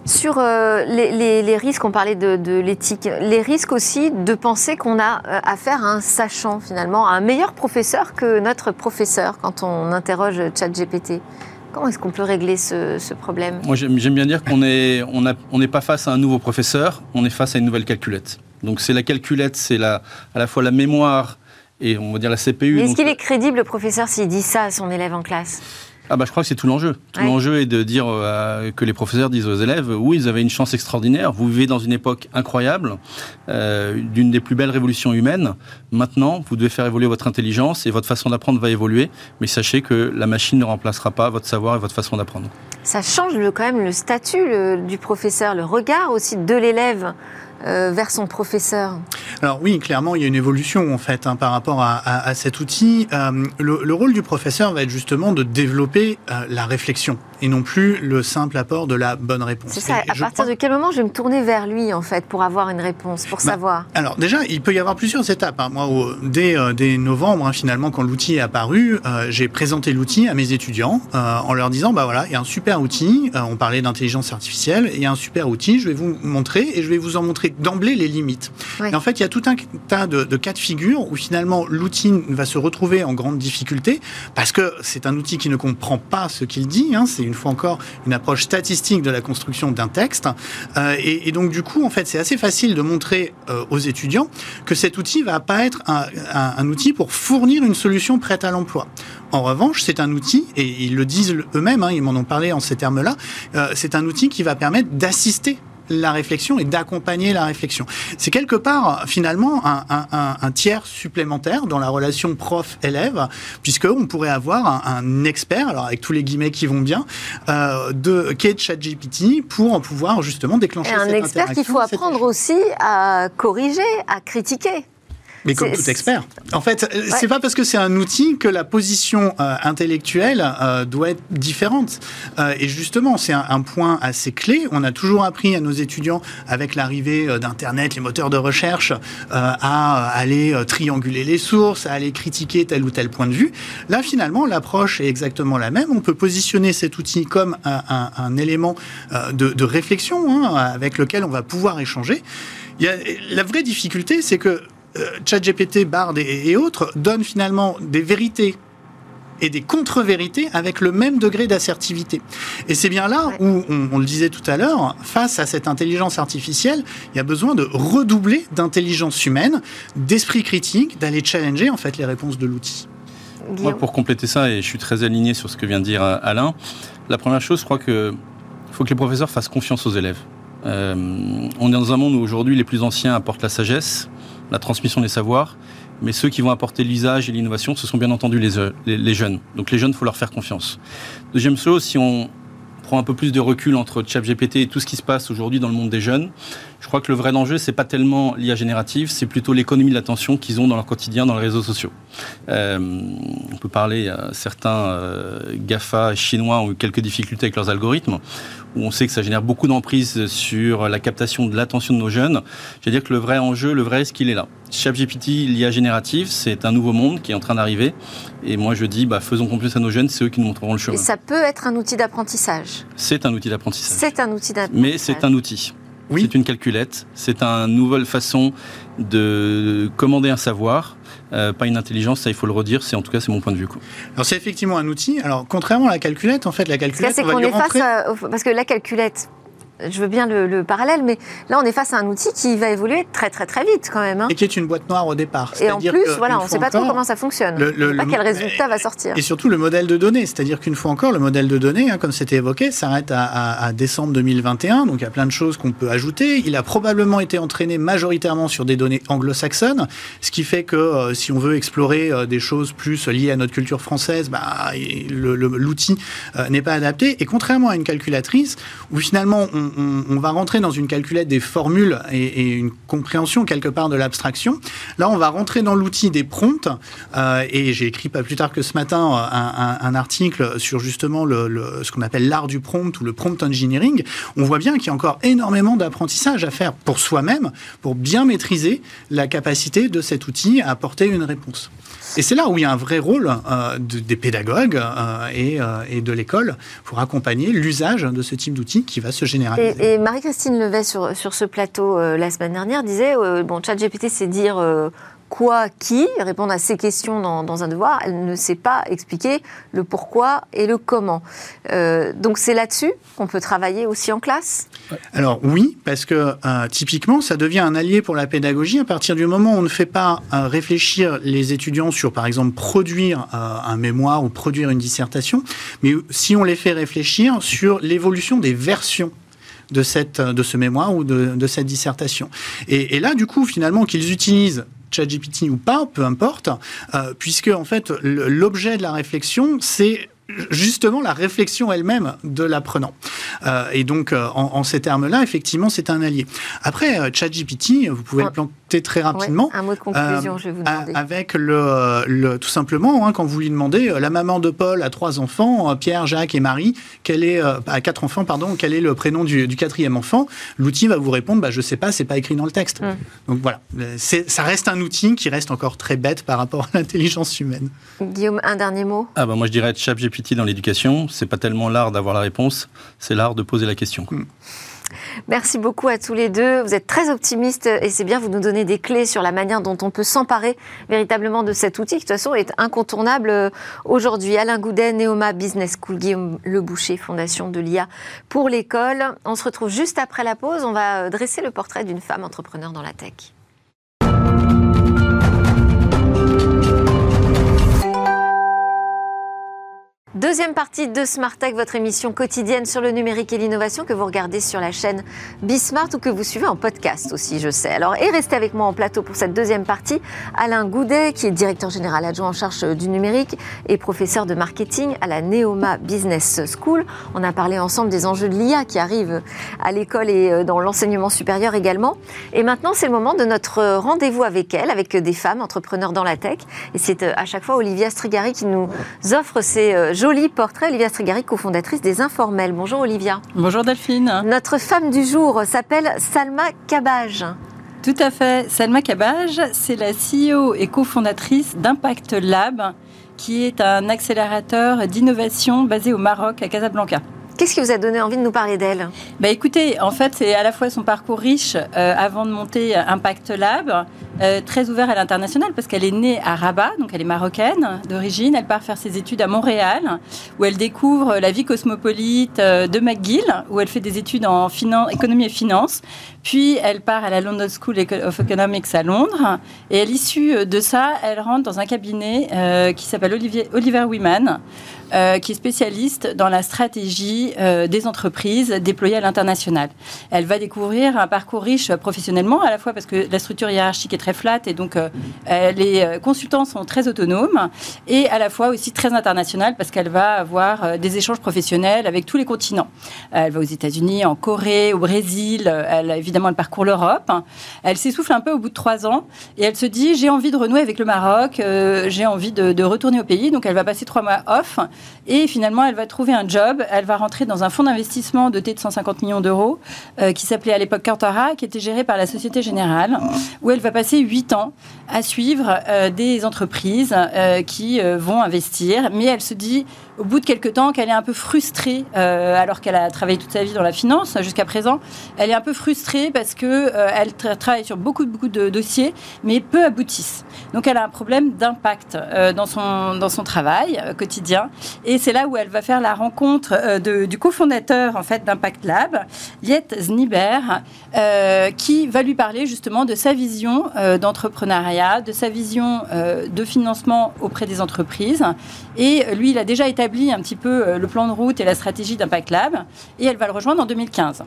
Sur euh, les, risques, on parlait de, l'éthique, les risques aussi de penser qu'on a euh, affaire à un sachant finalement, à un meilleur professeur que notre professeur quand on interroge ChatGPT. Comment est-ce qu'on peut régler ce, problème? Moi j'aime bien dire qu'on n'est on pas face à un nouveau professeur, on est face à une nouvelle calculette. Donc c'est la calculette, c'est à la fois la mémoire et on va dire la CPU. Est-ce qu'il est crédible le professeur s'il dit ça à son élève en classe? Ah bah je crois que c'est tout l'enjeu. Tout l'enjeu est de dire euh, que les professeurs disent aux élèves oui, vous avez une chance extraordinaire, vous vivez dans une époque incroyable, euh, d'une des plus belles révolutions humaines. Maintenant, vous devez faire évoluer votre intelligence et votre façon d'apprendre va évoluer, mais sachez que la machine ne remplacera pas votre savoir et votre façon d'apprendre. Ça change le, quand même le statut du professeur, le regard aussi de l'élève euh, vers son professeur Alors oui, clairement, il y a une évolution en fait hein, par rapport à, cet outil. Euh, le, rôle du professeur va être justement de développer euh, la réflexion et non plus le simple apport de la bonne réponse. C'est ça. à partir de quel moment je vais me tourner vers lui en fait pour avoir une réponse, pour bah, savoir? Alors déjà, il peut y avoir plusieurs étapes. Hein. Moi, dès, dès, novembre, hein, finalement, quand l'outil est apparu, j'ai présenté l'outil à mes étudiants en leur disant bah voilà, il y a un super outil. on parlait d'intelligence artificielle. Il y a un super outil. Je vais vous montrer et je vais vous en montrer d'emblée les limites. Et en fait, il y a tout un tas de, cas de figure où finalement l'outil va se retrouver en grande difficulté parce que c'est un outil qui ne comprend pas ce qu'il dit. Hein. c'est une fois encore une approche statistique de la construction d'un texte. Euh, et, donc du coup, en fait, c'est assez facile de montrer euh, aux étudiants que cet outil va pas être un, outil pour fournir une solution prête à l'emploi. En revanche, c'est un outil, et ils le disent eux-mêmes, hein, ils m'en ont parlé en ces termes-là, euh, c'est un outil qui va permettre d'assister la réflexion et d'accompagner la réflexion. C'est quelque part finalement un, tiers supplémentaire dans la relation prof-élève, puisque on pourrait avoir un, expert, alors avec tous les guillemets qui vont bien, euh, de qu'est ChatGPT pour pouvoir justement déclencher. Et un expert qu'il faut apprendre aussi à corriger, à critiquer. Mais comme tout expert. En fait, euh, c'est pas parce que c'est un outil que la position euh, intellectuelle euh, doit être différente. et justement, c'est un, point assez clé. On a toujours appris à nos étudiants, avec l'arrivée d'Internet, les moteurs de recherche, à aller trianguler les sources, à aller critiquer tel ou tel point de vue. Là, finalement, l'approche est exactement la même. On peut positionner cet outil comme un, élément de, réflexion hein, avec lequel on va pouvoir échanger. Il y a, la vraie difficulté, c'est que euh, ChatGPT, Bard et, autres donnent finalement des vérités et des contre-vérités avec le même degré d'assertivité. Et c'est bien là où, on, le disait tout à l'heure, face à cette intelligence artificielle, il y a besoin de redoubler d'intelligence humaine, d'esprit critique, d'aller challenger en fait les réponses de l'outil. Moi, pour compléter ça, et je suis très aligné sur ce que vient de dire euh, Alain, la première chose, je crois que faut que les professeurs fassent confiance aux élèves. Euh, on est dans un monde où aujourd'hui les plus anciens apportent la sagesse, la transmission des savoirs. Mais ceux qui vont apporter l'usage et l'innovation, ce sont bien entendu les, les, jeunes. Donc les jeunes, il faut leur faire confiance. Deuxième chose, si on prend un peu plus de recul entre ChatGPT et tout ce qui se passe aujourd'hui dans le monde des jeunes, je crois que le vrai danger, c'est pas tellement l'IA générative, c'est plutôt l'économie de l'attention qu'ils ont dans leur quotidien, dans les réseaux sociaux. Euh, on peut parler, certains euh, GAFA chinois ont eu quelques difficultés avec leurs algorithmes, où on sait que ça génère beaucoup d'emprise sur la captation de l'attention de nos jeunes. Je veux dire que le vrai enjeu, le vrai risque, il est là. ChatGPT, l'IA générative, c'est un nouveau monde qui est en train d'arriver. Et moi, je dis, bah, faisons confiance à nos jeunes, c'est eux qui nous montreront le chemin. Et ça peut être un outil d'apprentissage. C'est un outil d'apprentissage. C'est un outil d'apprentissage. Mais c'est un outil. Oui. C'est une calculette. C'est une nouvelle façon de commander un savoir. Euh, pas une intelligence, ça il faut le redire, c'est en tout cas c'est mon point de vue. Alors c'est effectivement un outil. Alors contrairement à la calculette, en fait la calculette, on va est face parce que la calculette, je veux bien le, parallèle, mais là, on est face à un outil qui va évoluer très, très, très vite quand même. Hein. Et qui est une boîte noire au départ. Et en plus, voilà, on ne sait pas trop comment ça fonctionne. Le, on ne sait pas quel résultat va sortir. Et surtout le modèle de données. C'est-à-dire qu'une fois encore, le modèle de données, hein, comme c'était évoqué, s'arrête à, décembre 2021. Donc il y a plein de choses qu'on peut ajouter. Il a probablement été entraîné majoritairement sur des données anglo-saxonnes, ce qui fait que euh, si on veut explorer euh, des choses plus liées à notre culture française, bah, l'outil euh, n'est pas adapté. Et contrairement à une calculatrice, où finalement on, on, va rentrer dans une calculette des formules et, une compréhension quelque part de l'abstraction. Là, on va rentrer dans l'outil des prompts. Euh, et j'ai écrit pas plus tard que ce matin euh, un, article sur justement ce qu'on appelle l'art du prompt ou le prompt engineering. On voit bien qu'il y a encore énormément d'apprentissage à faire pour soi-même, pour bien maîtriser la capacité de cet outil à apporter une réponse. Et c'est là où il y a un vrai rôle euh, des pédagogues euh, euh, et, de l'école pour accompagner l'usage de ce type d'outils qui va se généraliser. Et, Marie-Christine Levet, sur, sur ce plateau la semaine dernière, disait bon, ChatGPT, c'est dire quoi, qui, répondre à ces questions dans, un devoir, elle ne sait pas expliquer le pourquoi et le comment. Euh, donc c'est là-dessus qu'on peut travailler aussi en classe? Alors oui, parce que euh, typiquement, ça devient un allié pour la pédagogie à partir du moment où on ne fait pas euh, réfléchir les étudiants sur, par exemple, produire un mémoire ou produire une dissertation, mais si on les fait réfléchir sur l'évolution des versions de, cette, de ce mémoire ou de, cette dissertation. Et, et là, du coup, finalement, qu'ils utilisent ChatGPT ou pas, peu importe, euh, puisque en fait l'objet de la réflexion, c'est justement la réflexion elle-même de l'apprenant. et donc, en, ces termes-là, effectivement, c'est un allié. Après, ChatGPT, vous pouvez le planter très rapidement. un mot de conclusion, je vais vous demander. Avec le, tout simplement, hein, quand vous lui demandez, la maman de Paul a trois enfants, Pierre, Jacques et Marie, quel est, à quatre enfants, pardon, quel est le prénom du, quatrième enfant L'outil va vous répondre, bah, je sais pas, c'est pas écrit dans le texte. Donc voilà, ça reste un outil qui reste encore très bête par rapport à l'intelligence humaine. Guillaume, un dernier mot? Ah bah Moi, je dirais ChatGPT dans l'éducation, c'est pas tellement l'art d'avoir la réponse, c'est l'art de poser la question. Mm. Merci beaucoup à tous les deux. Vous êtes très optimistes et c'est bien, vous nous donnez des clés sur la manière dont on peut s'emparer véritablement de cet outil qui, de toute façon, est incontournable euh, aujourd'hui. Alain Goudet, Neoma Business School, Guillaume Le Boucher, Fondation de l'IA pour l'école. On se retrouve juste après la pause. On va euh, dresser le portrait d'une femme entrepreneur dans la tech. Deuxième partie de Smart Tech, votre émission quotidienne sur le numérique et l'innovation que vous regardez sur la chaîne Bismart ou que vous suivez en podcast aussi, je sais. Alors, et restez avec moi en plateau pour cette deuxième partie. Alain Goudet, qui est directeur général adjoint en charge du numérique et professeur de marketing à la Neoma Business School. On a parlé ensemble des enjeux de l'IA qui arrivent à l'école et euh, dans l'enseignement supérieur également. Et maintenant, c'est le moment de notre rendez-vous avec elle, avec des femmes entrepreneurs dans la tech. Et c'est euh, à chaque fois Olivia Strigari qui nous offre ces euh, joli portrait. Olivia Strigari, cofondatrice des Informels. Bonjour Olivia. Bonjour Delphine. Notre femme du jour s'appelle Salma Kabaj. Tout à fait. Salma Kabaj, c'est la CEO et cofondatrice d'Impact Lab, qui est un accélérateur d'innovation basé au Maroc, à Casablanca. Qu'est-ce qui vous a donné envie de nous parler d'elle? Bah Écoutez, en fait, c'est à la fois son parcours riche euh, avant de monter Impact Lab, euh, très ouvert à l'international parce qu'elle est née à Rabat, donc elle est marocaine d'origine. Elle part faire ses études à Montréal, où elle découvre la vie cosmopolite euh, de McGill, où elle fait des études en économie et finance. Puis elle part à la London School of Economics à Londres. Et à l'issue de ça, elle rentre dans un cabinet qui s'appelle Oliver Wyman. Euh, qui est spécialiste dans la stratégie euh, des entreprises déployées à l'international. Elle va découvrir un parcours riche professionnellement, à la fois parce que la structure hiérarchique est très flat et donc euh, les consultants sont très autonomes, et à la fois aussi très internationale parce qu'elle va avoir des échanges professionnels avec tous les continents. Elle va aux États-Unis, en Corée, au Brésil, elle, évidemment elle parcourt l'Europe. Elle s'essouffle un peu au bout de trois ans et elle se dit j'ai envie de renouer avec le Maroc, j'ai envie de retourner au pays, donc elle va passer trois mois off et finalement, elle va trouver un job. Elle va rentrer dans un fonds d'investissement doté de 150 millions d'euros euh, qui s'appelait à l'époque Cantara, qui était géré par la Société Générale, où elle va passer huit ans à suivre euh, des entreprises euh, qui vont investir. Mais elle se dit, au bout de quelques temps, qu'elle est un peu frustrée, alors qu'elle a travaillé toute sa vie dans la finance jusqu'à présent. Elle est un peu frustrée parce que elle travaille sur beaucoup, beaucoup de dossiers, mais peu aboutissent. Donc, elle a un problème d'impact dans, son, dans son travail quotidien. Et c'est là où elle va faire la rencontre euh, du cofondateur en fait d'Impact Lab, Liet Zniber, euh, qui va lui parler justement de sa vision euh, d'entrepreneuriat, de sa vision de financement auprès des entreprises. Et lui, il a déjà établi un petit peu le plan de route et la stratégie d'Impact Lab. Et elle va le rejoindre en 2015.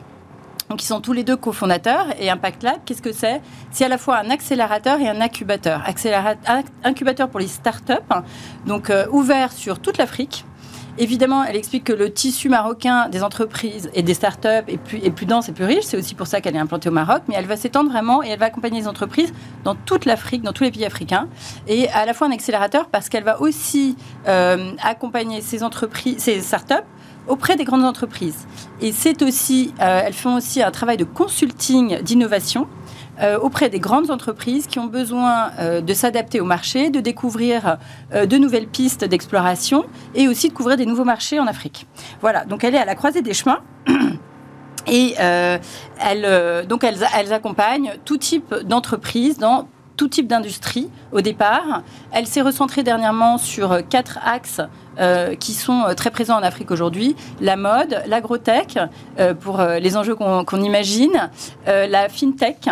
Donc, ils sont tous les deux cofondateurs. Et Impact Lab, qu'est-ce que c'est? C'est à la fois un accélérateur et un incubateur. Incubateur pour les startups, donc ouvert sur toute l'Afrique. Évidemment, elle explique que le tissu marocain des entreprises et des startups est plus, est plus dense et plus riche. C'est aussi pour ça qu'elle est implantée au Maroc. Mais elle va s'étendre vraiment et elle va accompagner les entreprises dans toute l'Afrique, dans tous les pays africains. Et à la fois un accélérateur parce qu'elle va aussi euh, accompagner ces entreprises, ces startups auprès des grandes entreprises. Et c'est aussi, euh, elles font aussi un travail de consulting d'innovation euh, auprès des grandes entreprises qui ont besoin euh, de s'adapter au marché, de découvrir euh, de nouvelles pistes d'exploration et aussi de couvrir des nouveaux marchés en Afrique. Voilà, donc elle est à la croisée des chemins. [CLEARS THROAT] Et elle, donc elles, accompagnent tout type d'entreprise dans tout type d'industrie au départ. Elle s'est recentrée dernièrement sur quatre axes qui sont très présents en Afrique aujourd'hui. La mode, l'agrotech, pour les enjeux qu'on imagine, la fintech,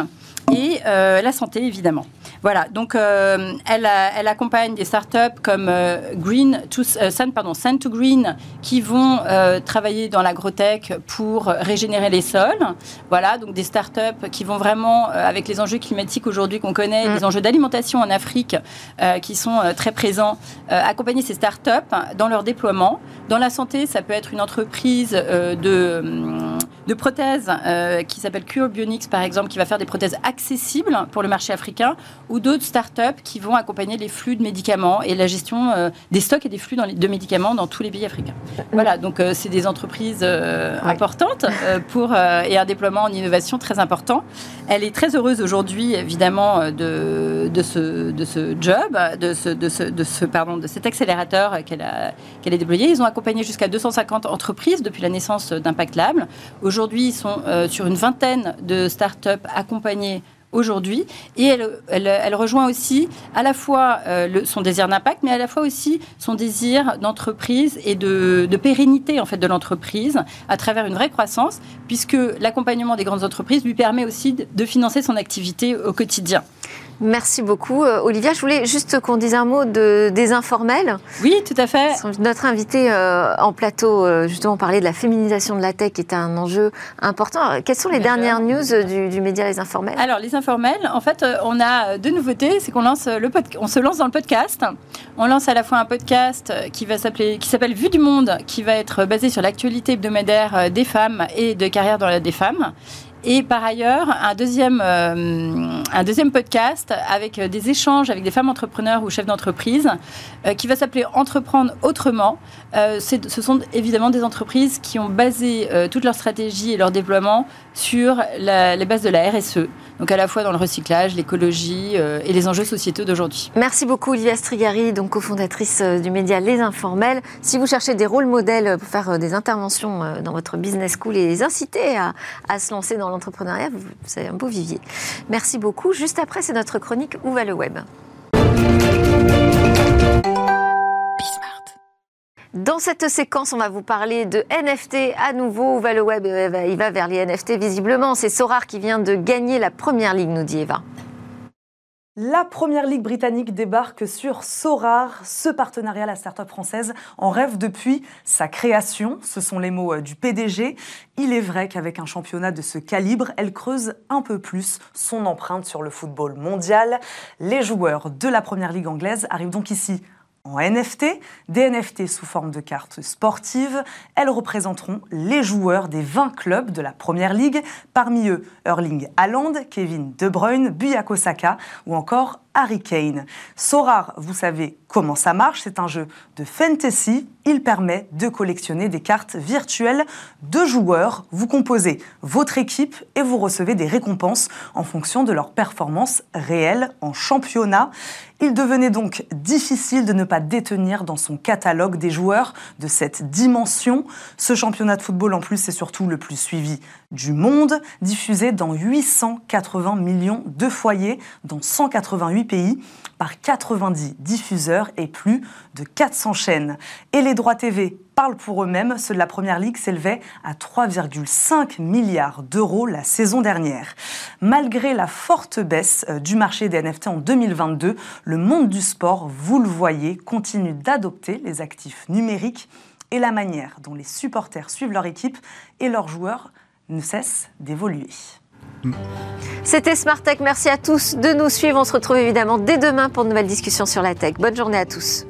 et euh, la santé, évidemment. Voilà, donc elle, elle, accompagne des startups comme Green to, Sun, pardon, Sun to Green qui vont travailler dans l'agrotech pour régénérer les sols. Voilà, donc des startups qui vont vraiment, avec les enjeux climatiques aujourd'hui qu'on connaît, mm. les enjeux d'alimentation en Afrique qui sont très présents, accompagner ces startups dans leur déploiement. Dans la santé, ça peut être une entreprise de hum, de prothèses euh, qui s'appelle Cure Bionics, par exemple, qui va faire des prothèses accessibles pour le marché africain, ou d'autres startups qui vont accompagner les flux de médicaments et la gestion euh, des stocks et des flux de médicaments dans tous les pays africains. Voilà, donc euh, c'est des entreprises importantes pour, et un déploiement en innovation très important. Elle est très heureuse aujourd'hui, évidemment, de, de, ce, de ce job, de, ce, de, ce, de, ce, pardon, de cet accélérateur qu'elle a, qu'elle a déployé. Ils ont accompagné jusqu'à 250 entreprises depuis la naissance d'Impact Lab. Aujourd'hui, ils sont euh, sur une vingtaine de startups accompagnées aujourd'hui. Et elle, rejoint aussi à la fois euh, son désir d'impact, mais à la fois aussi son désir d'entreprise et de, pérennité en fait de l'entreprise à travers une vraie croissance, puisque l'accompagnement des grandes entreprises lui permet aussi de financer son activité au quotidien. Merci beaucoup. Euh, Olivia, je voulais juste qu'on dise un mot de, des informels. Oui, tout à fait. Notre invité euh, en plateau, euh, justement, parlait de la féminisation de la tech, qui est un enjeu important. Quelles sont les dernières news du, média Les Informels? Alors, Les Informels, en fait, on a deux nouveautés. C'est qu'on lance le on se lance dans le podcast. On lance à la fois un podcast qui va s'appeler, qui s'appelle Vue du Monde, qui va être basé sur l'actualité hebdomadaire des femmes et de carrière dans la des femmes. Et par ailleurs, un deuxième, euh, podcast avec euh, des échanges avec des femmes entrepreneurs ou chefs d'entreprise euh, qui va s'appeler Entreprendre autrement. ce sont évidemment des entreprises qui ont basé toute leur stratégie et leur déploiement sur les bases de la RSE. Donc à la fois dans le recyclage, l'écologie et les enjeux sociétaux d'aujourd'hui. Merci beaucoup Olivia Strigari, donc cofondatrice du média Les Informels. Si vous cherchez des rôles modèles pour faire des interventions dans votre business school et les inciter à, à se lancer dans l'entrepreneuriat, vous, avez un beau vivier. Merci beaucoup. Juste après, c'est notre chronique Où va le web? Dans cette séquence, on va vous parler de NFT à nouveau. Où va le web Il va vers les NFT visiblement. C'est Sorar qui vient de gagner la première ligue, nous dit Eva. La première ligue britannique débarque sur Sorar. Ce partenariat, la start-up française, en rêve depuis sa création. Ce sont les mots euh, du PDG. Il est vrai qu'avec un championnat de ce calibre, elle creuse un peu plus son empreinte sur le football mondial. Les joueurs de la première ligue anglaise arrivent donc ici en NFT, des NFT sous forme de cartes sportives. Elles représenteront les joueurs des 20 clubs de la Première Ligue, parmi eux Erling Haaland, Kevin De Bruyne, Buyako Saka ou encore Harry Kane. Sorar, vous savez comment ça marche, c'est un jeu de fantasy. Il permet de collectionner des cartes virtuelles de joueurs. Vous composez votre équipe et vous recevez des récompenses en fonction de leur performance réelle en championnat. Il devenait donc difficile de ne pas détenir dans son catalogue des joueurs de cette dimension. Ce championnat de football en plus c'est surtout le plus suivi du monde, diffusé dans 880 millions de foyers dans 188 pays par 90 diffuseurs et plus de 400 chaînes. Et les droits TV parlent pour eux-mêmes. Ceux de la Première Ligue s'élevaient à 3,5 milliards d'euros la saison dernière. Malgré la forte baisse euh, du marché des NFT en 2022, le monde du sport, vous le voyez, continue d'adopter les actifs numériques et la manière dont les supporters suivent leur équipe et leurs joueurs ne cesse d'évoluer. C'était Smart Tech. Merci à tous de nous suivre. On se retrouve évidemment dès demain pour de nouvelles discussions sur la tech. Bonne journée à tous.